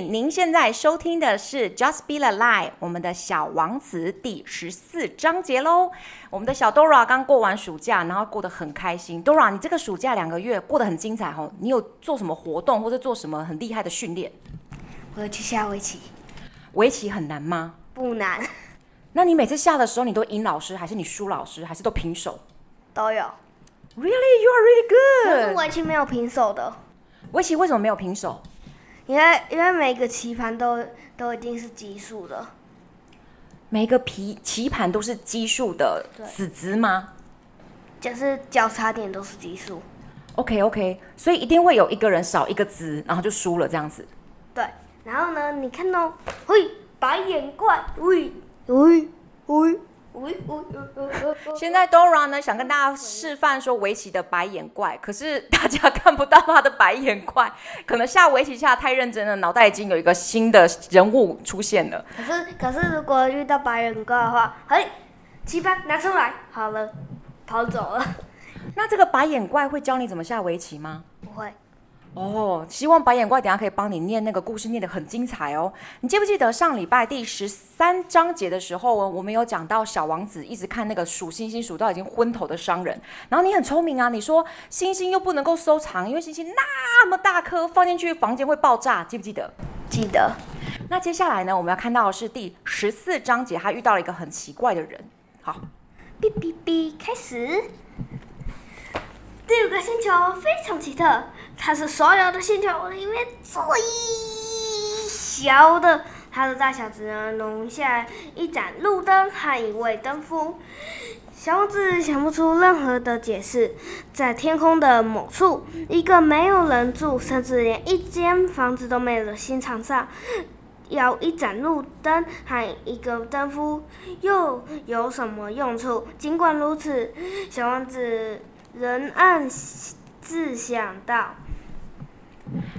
您现在收听的是《Just Be the Light》我们的小王子第十四章节喽。我们的小 Dora 刚过完暑假，然后过得很开心。Dora，你这个暑假两个月过得很精彩哦。你有做什么活动，或者做什么很厉害的训练？我要去下围棋。围棋很难吗？不难。那你每次下的时候，你都赢老师，还是你输老师，还是都平手？都有。Really, you are really good。可是围棋没有平手的。围棋为什么没有平手？因为因为每个棋盘都都一定是奇数的。每个皮棋盘都是奇数的子子吗？就是交叉点都是奇数。OK OK，所以一定会有一个人少一个子，然后就输了这样子。对，然后呢，你看到，喂，白眼怪，喂喂喂。现在 Dora 呢，想跟大家示范说围棋的白眼怪，可是大家看不到他的白眼怪，可能下围棋下太认真了，脑袋已经有一个新的人物出现了。可是可是如果遇到白眼怪的话，嘿，棋盘拿出来，好了，跑走了。那这个白眼怪会教你怎么下围棋吗？哦，希望白眼怪等下可以帮你念那个故事，念得很精彩哦。你记不记得上礼拜第十三章节的时候，我们有讲到小王子一直看那个数星星数到已经昏头的商人，然后你很聪明啊，你说星星又不能够收藏，因为星星那么大颗，放进去房间会爆炸，记不记得？记得。那接下来呢，我们要看到的是第十四章节，他遇到了一个很奇怪的人。好，哔哔哔，开始。第五个星球非常奇特，它是所有的星球里面最小的。它的大小只能容下一盏路灯和一位灯夫。小王子想不出任何的解释。在天空的某处，一个没有人住，甚至连一间房子都没有的星场上，要一盏路灯和一个灯夫，又有什么用处？尽管如此，小王子。仍暗自想到：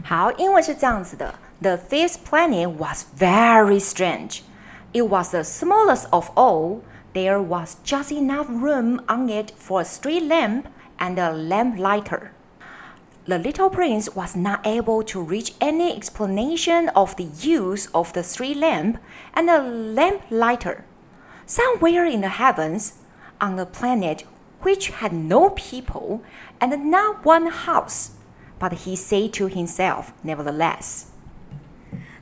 好，因为是这样子的。The fifth planet was very strange. It was the smallest of all. There was just enough room on it for a street lamp and a lamplighter. The little prince was not able to reach any explanation of the use of the street lamp and the lamplighter. Somewhere in the heavens, on a planet which had no people and not one house. But he said to himself, nevertheless.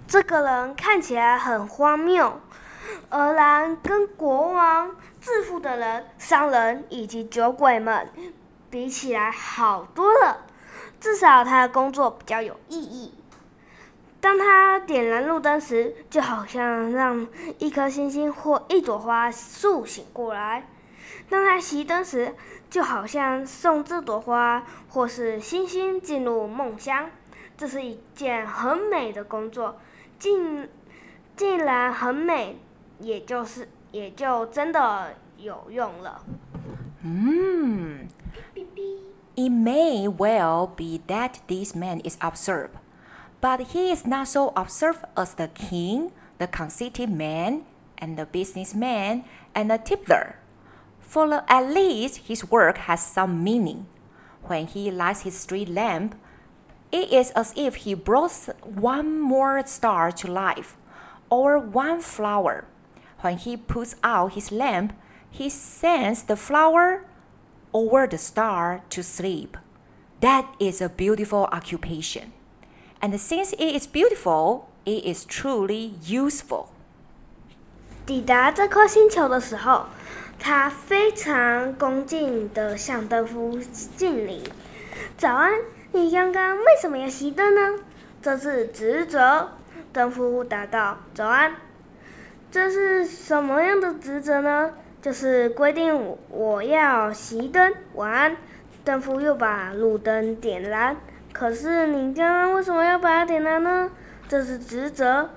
这个人看起来很荒谬，而然跟国王、致富的人、商人以及酒鬼们比起来好多了。至少他的工作比较有意义。当他点燃路灯时，就好像让一颗星星或一朵花苏醒过来。 当他熄灯时，就好像送这朵花或是星星进入梦乡。这是一件很美的工作，竟竟然很美，也就是也就真的有用了。嗯。It may well be that this man is absurd, but he is not so absurd as the king, the conceited man, and the businessman, and the tippler. For at least his work has some meaning. When he lights his street lamp, it is as if he brought one more star to life, or one flower. When he puts out his lamp, he sends the flower or the star to sleep. That is a beautiful occupation. And since it is beautiful, it is truly useful. 抵达这颗星球的时候。 他非常恭敬的向灯夫敬礼。早安，你刚刚为什么要熄灯呢？这是职责。灯夫答道：“早安。”这是什么样的职责呢？就是规定我要熄灯。晚安。灯夫又把路灯点燃。可是你刚刚为什么要把它点燃呢？这是职责。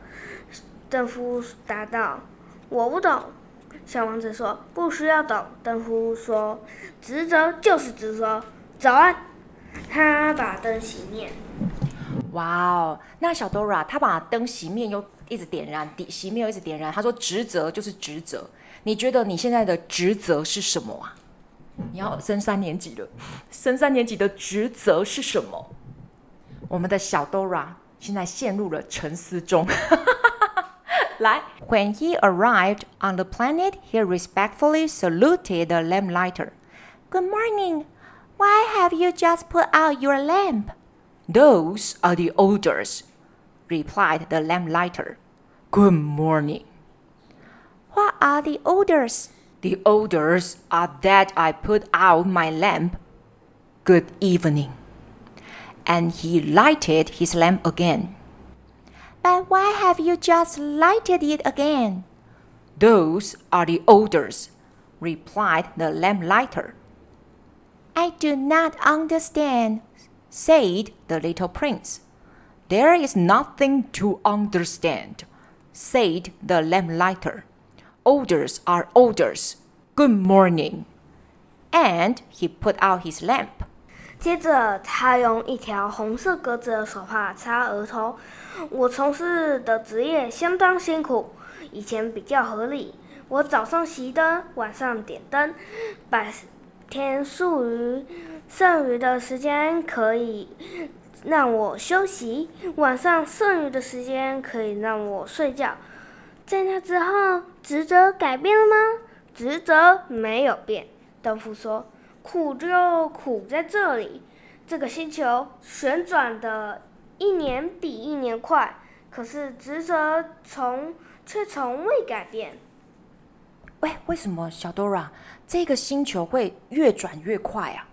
灯夫答道：“我不懂。”小王子说：“不需要等。”灯夫说：“职责就是职责。”早安。他把灯熄灭。哇哦！那小 Dora 他把灯熄灭又一直点燃，点熄灭又一直点燃。他说：“职责就是职责。”你觉得你现在的职责是什么啊？你要升三年级了，升三年级的职责是什么？我们的小 Dora 现在陷入了沉思中。来，When he arrived on the planet, he respectfully saluted the lamplighter. Good morning. Why have you just put out your lamp? Those are the orders, replied the lamplighter. Good morning. What are the orders? The orders are that I put out my lamp. Good evening. And he lighted his lamp again. But why have you just lighted it again? Those are the odors, replied the lamplighter. I do not understand, said the little prince. There is nothing to understand, said the lamplighter. Odors are odors. Good morning. And he put out his lamp. 接着，他用一条红色格子的手帕擦额头。我从事的职业相当辛苦，以前比较合理。我早上熄灯，晚上点灯，白天属于剩余的时间可以让我休息，晚上剩余的时间可以让我睡觉。在那之后，职责改变了吗？职责没有变。豆腐说：“苦就苦在这里，这个星球旋转的一年比一年快，可是职责从却从未改变。”喂，为什么小 Dora 这个星球会越转越快啊？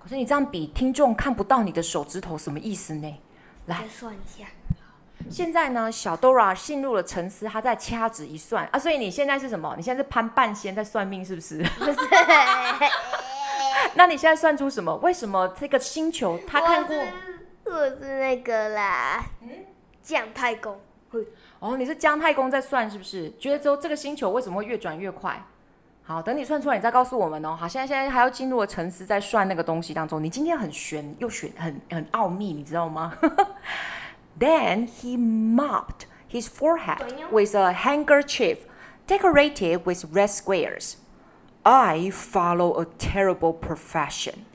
可是你这样比，听众看不到你的手指头，什么意思呢？来算一下。现在呢，小 Dora 进入了沉思，他在掐指一算啊，所以你现在是什么？你现在是潘半仙在算命，是不是？不是。那你现在算出什么？为什么这个星球他看过？我是，那个啦，嗯，姜太公。哦，你是姜太公在算，是不是？觉得说这个星球为什么会越转越快？好，等你算出来，你再告诉我们哦。好，现在现在还要进入了沉思，在算那个东西当中。你今天很玄又玄，很很奥秘，你知道吗？Then he mopped his forehead with a handkerchief decorated with red squares. I follow a terrible profession.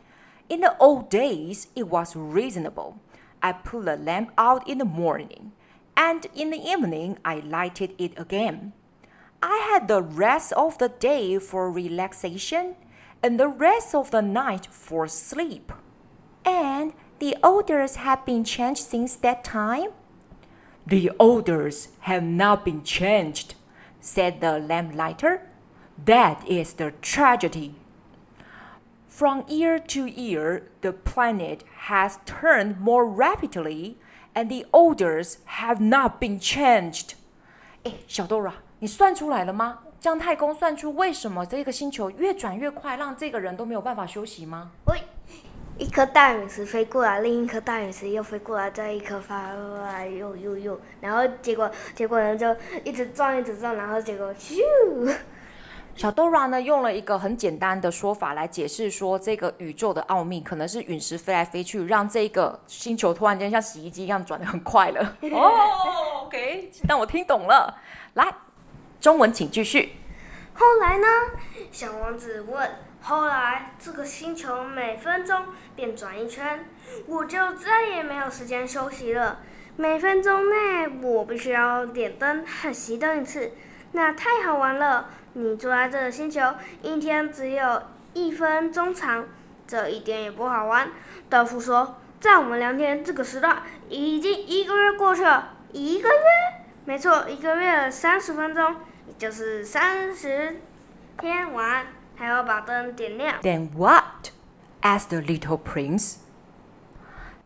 In the old days, it was reasonable. I put the lamp out in the morning, and in the evening, I lighted it again. I had the rest of the day for relaxation, and the rest of the night for sleep. And the orders have been changed since that time? The orders have not been changed, said the lamplighter. That is the tragedy. From year to year, the planet has turned more rapidly, and the orders have not been changed. 哎，小 Dora，你算出来了吗？姜太公算出为什么这个星球越转越快，让这个人都没有办法休息吗？喂。 一颗大陨石飞过来，另一颗大陨石又飞过来，再一颗发过来，又又又，然后结果结果呢就一直撞一直撞，然后结果咻。小 Dora 呢用了一个很简单的说法来解释说，这个宇宙的奥秘可能是陨石飞来飞去，让这个星球突然间像洗衣机一样转的很快了。哦，OK，但我听懂了。来，中文请继续。后来呢？小王子问。后来，这个星球每分钟便转一圈，我就再也没有时间休息了。每分钟内，我必须要点灯和熄灯一次，那太好玩了。你住在这个星球，一天只有一分钟长，这一点也不好玩。豆腐说，在我们聊天这个时段，已经一个月过去了。一个月？没错，一个月三十分钟，也就是三十天。晚安。还要把灯点亮。Then what? asked the little prince.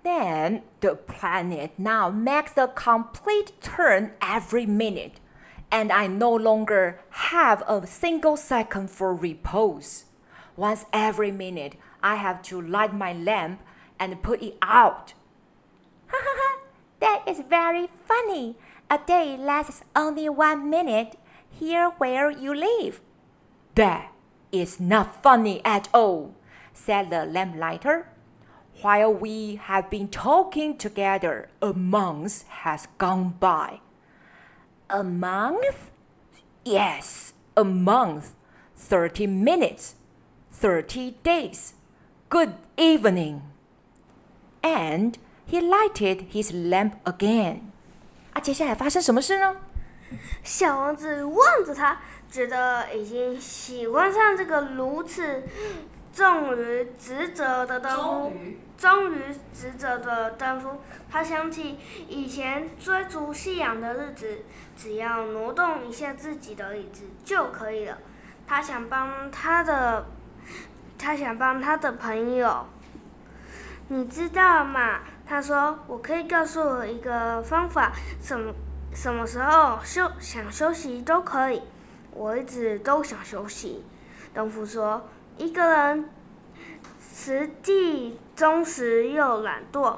Then the planet now makes a complete turn every minute, and I no longer have a single second for repose. Once every minute, I have to light my lamp and put it out. Ha ha ha! That is very funny. A day lasts only one minute here where you live. That is not funny at all, said the lamplighter. While we have been talking together, a month has gone by. A month? Yes, a month. Thirty minutes. thirty days. Good evening. And he lighted his lamp again. 啊，接下来发生什么事呢？小王子望着他， 觉得已经喜欢上这个如此重于职责的灯夫。忠于职责的灯夫，他想起以前追逐信仰的日子，只要挪动一下自己的椅子就可以了。他想帮他的，他想帮他的朋友。你知道吗？他说：“我可以告诉我一个方法，什么什么时候休想休息都可以。我一直都想休息。”灯夫说：“一个人。”实际忠实又懒惰，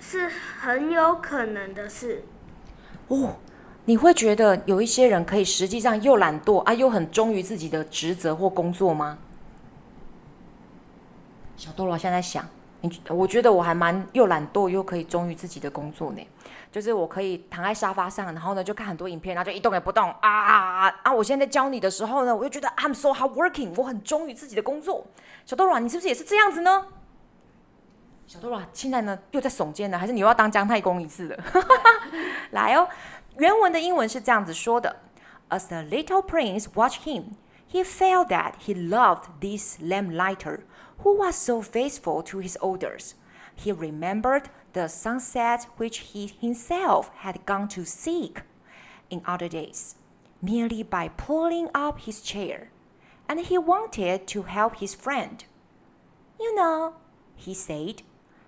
是很有可能的事。哦，你会觉得有一些人可以实际上又懒惰啊，又很忠于自己的职责或工作吗？小豆佬现在想，你我觉得我还蛮又懒惰又可以忠于自己的工作呢。就是我可以躺在沙发上，然后呢就看很多影片，然后就一动也不动啊啊！啊，我现在在教你的时候呢，我就觉得 I'm so hardworking，我很忠于自己的工作。小豆软，你是不是也是这样子呢？小豆软现在呢又在耸肩了，还是你又要当姜太公一次了？来哦，原文的英文是这样子说的：As the little prince watched him, he felt that he loved this lamplighter who was so faithful to his orders. He remembered the sunset which he himself had gone to seek in other days, merely by pulling up his chair, and he wanted to help his friend. You know, he said,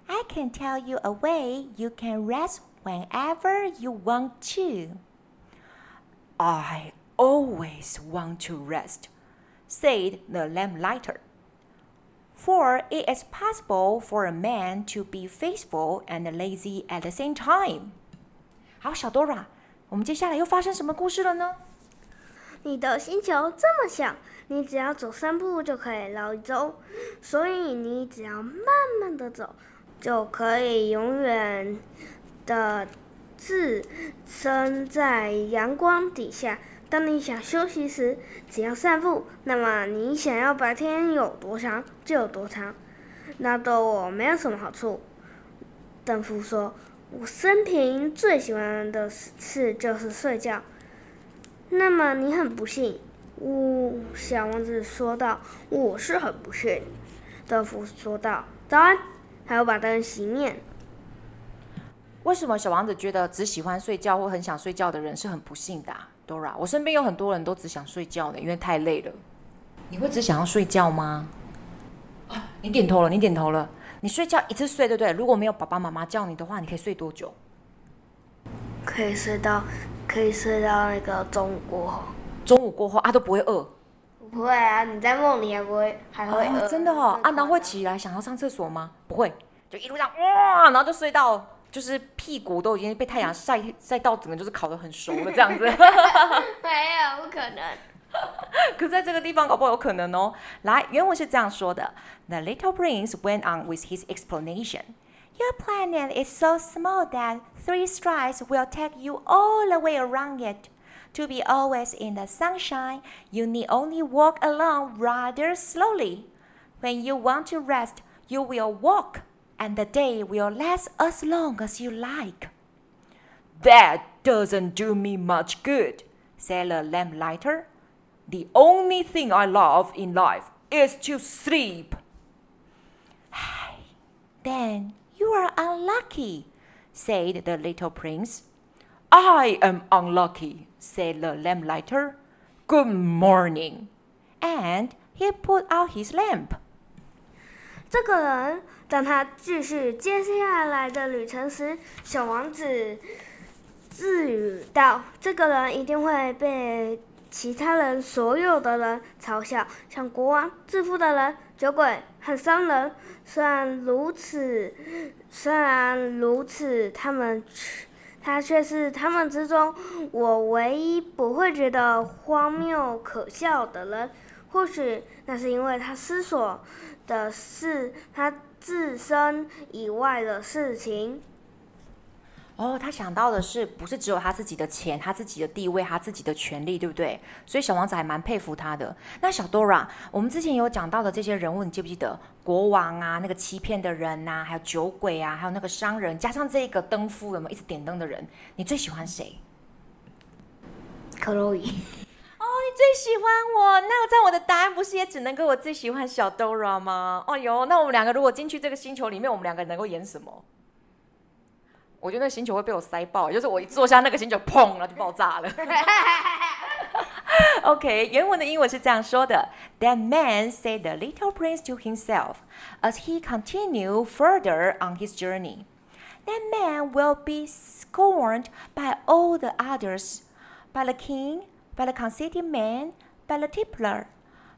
I can tell you a way you can rest whenever you want to. I always want to rest, said the lamplighter. For it is possible for a man to be faithful and lazy at the same time. 好，小 Dora，我们接下来又发生什么故事了呢？你的星球这么小，你只要走三步就可以绕一周，所以你只要慢慢的走，就可以永远的置身在阳光底下。当你想休息时，只要散步，那么你想要白天有多长就有多长。那对我没有什么好处。邓夫说：“我生平最喜欢的事就是睡觉。”那么你很不幸。呜，小王子说道：“我是很不幸。”邓夫说道：“早安，还要把灯熄灭。”为什么小王子觉得只喜欢睡觉或很想睡觉的人是很不幸的？Dora，我身边有很多人都只想睡觉的，因为太累了。你会只想要睡觉吗？啊，你点头了，你点头了。你睡觉一次睡，对不对？如果没有爸爸妈妈叫你的话，你可以睡多久？可以睡到，可以睡到那个中午过后。中午过后啊，都不会饿。不会啊，你在梦里还不会，还会饿。哦，真的哦，啊，然后会起来想要上厕所吗？不会，就一路上哇，然后就睡到。就是屁股都已经被太阳晒晒到，整个就是烤得很熟了这样子。没有，不可能。可在这个地方搞不好有可能哦。来，原文是这样说的：The little prince went on with his explanation. Your planet is so small that three strides will take you all the way around it. To be always in the sunshine, you need only walk along rather slowly. When you want to rest, you will walk and the day will last as long as you like. That doesn't do me much good, said the lamplighter. The only thing I love in life is to sleep. then you are unlucky, said the little prince. I am unlucky, said the lamplighter. Good morning. And he put out his lamp. 这个人， 当他继续接下来的旅程时，小王子自语道：“这个人一定会被其他人、所有的人嘲笑，像国王、自负的人、酒鬼和商人。虽然如此，虽然如此，他们，他却是他们之中我唯一不会觉得荒谬可笑的人。或许那是因为他思索。”的是他自身以外的事情。哦，他想到的是不是只有他自己的钱、他自己的地位、他自己的权利，对不对？所以小王子还蛮佩服他的。那小 Dora，我们之前有讲到的这些人物，你记不记得？国王啊，那个欺骗的人呐、啊，还有酒鬼啊，还有那个商人，加上这个灯夫，有没有一直点灯的人？你最喜欢谁？克洛伊。你最喜欢我？那这样我的答案不是也只能够我最喜欢小 Dora 吗？哦哟，那我们两个如果进去这个星球里面，我们两个能够演什么？我觉得那星球会被我塞爆，就是我一坐下，那个星球砰，然就爆炸了。OK，原文的英文是这样说的：That man said the little prince to himself as he continued further on his journey. That man will be scorned by all the others, by the king, by the conceited man, by the tippler,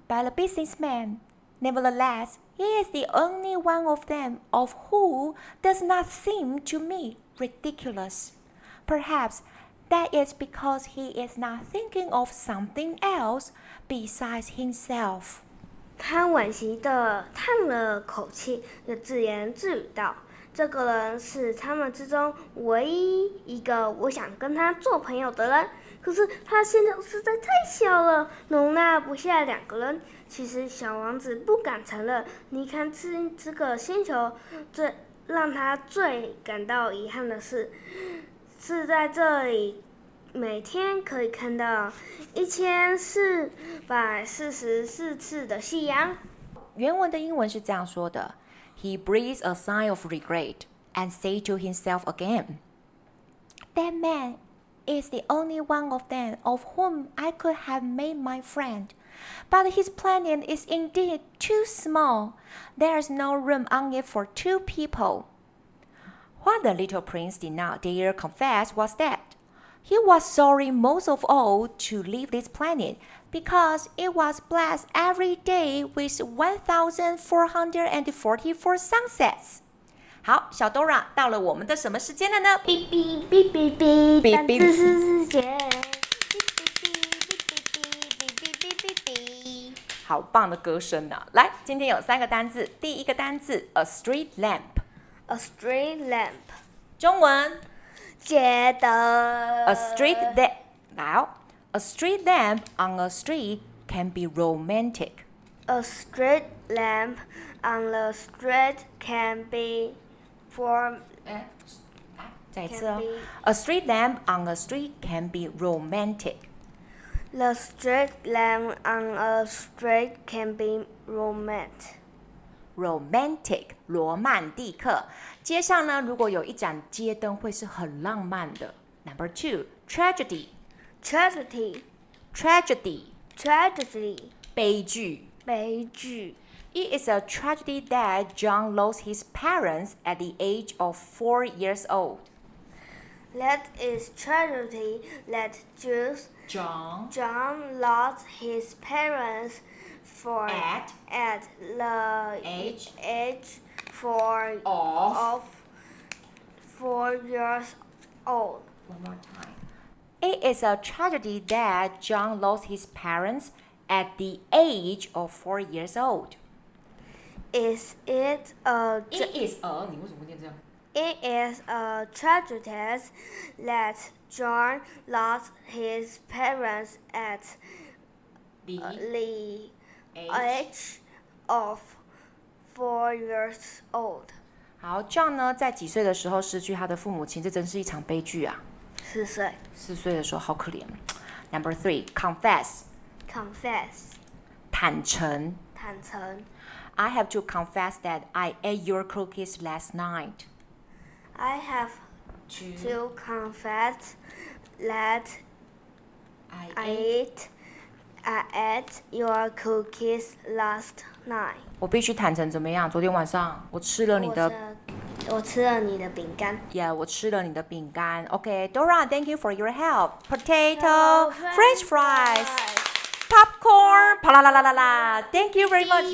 by the businessman. Nevertheless, he is the only one of them of who does not seem to me ridiculous. Perhaps that is because he is not thinking of something else besides himself. 他惋惜地叹了口气，又自言自语道：“这个人是他们之中唯一一个我想跟他做朋友的人。 可是他星球实在太小了，容纳不下两个人。其实小王子不敢承认，你看这这个星球最……”让他最感到遗憾的是，是在这里每天可以看到一千四百四十四次的夕阳。原文的英文是这样说的：He breathed a sigh of regret and said to himself again, "That man is the only one of them of whom I could have made my friend." But his planet is indeed too small. There is no room on it for two people. What the little prince did not dare confess was that he was sorry most of all to leave this planet because it was blessed every day with 1,444 sunsets. 好，小 Dora 到了我们的什么时间了呢？哔哔哔哔哔，单词时间。好棒的歌声啊！来，今天有三个单字。第一个单字，a street lamp，a street lamp，中文，街灯。a street lamp，来，a street lamp on a street can be romantic。a street lamp on the street can be for，哎，再一次哦，a street lamp on a street can be romantic。The street lamp on a street can be romantic. Romantic，罗曼蒂克。街上呢，如果有一盏街灯，会是很浪漫的。Number two, tragedy. Tragedy. Tragedy. Tragedy. 悲剧。悲剧。 It is a tragedy that John lost his parents at the age of four years old. That is tragedy that Jews John John lost his parents for at at the age age four of, of four years old. One more time. It is a tragedy that John lost his parents at the age of four years old. Is it a? It is a. 你为什么会念这样？it is a tragedy that John lost his parents at the, the age. age of four years old. 好，John 呢，在几岁的时候失去他的父母亲？这真是一场悲剧啊！四岁。四岁的时候好可怜。Number three, confess. Confess. 坦诚。坦诚。 I have to confess that I ate your cookies last night. I have to, to confess that I, I ate I ate your cookies last night. 我必须坦诚怎么样？昨天晚上我吃了你的，我吃了你的饼干。Yeah，我吃了你的饼干。OK，Dora，thank you for your help. Potato, French fries, popcorn. Pa la la la la la. Thank you very much.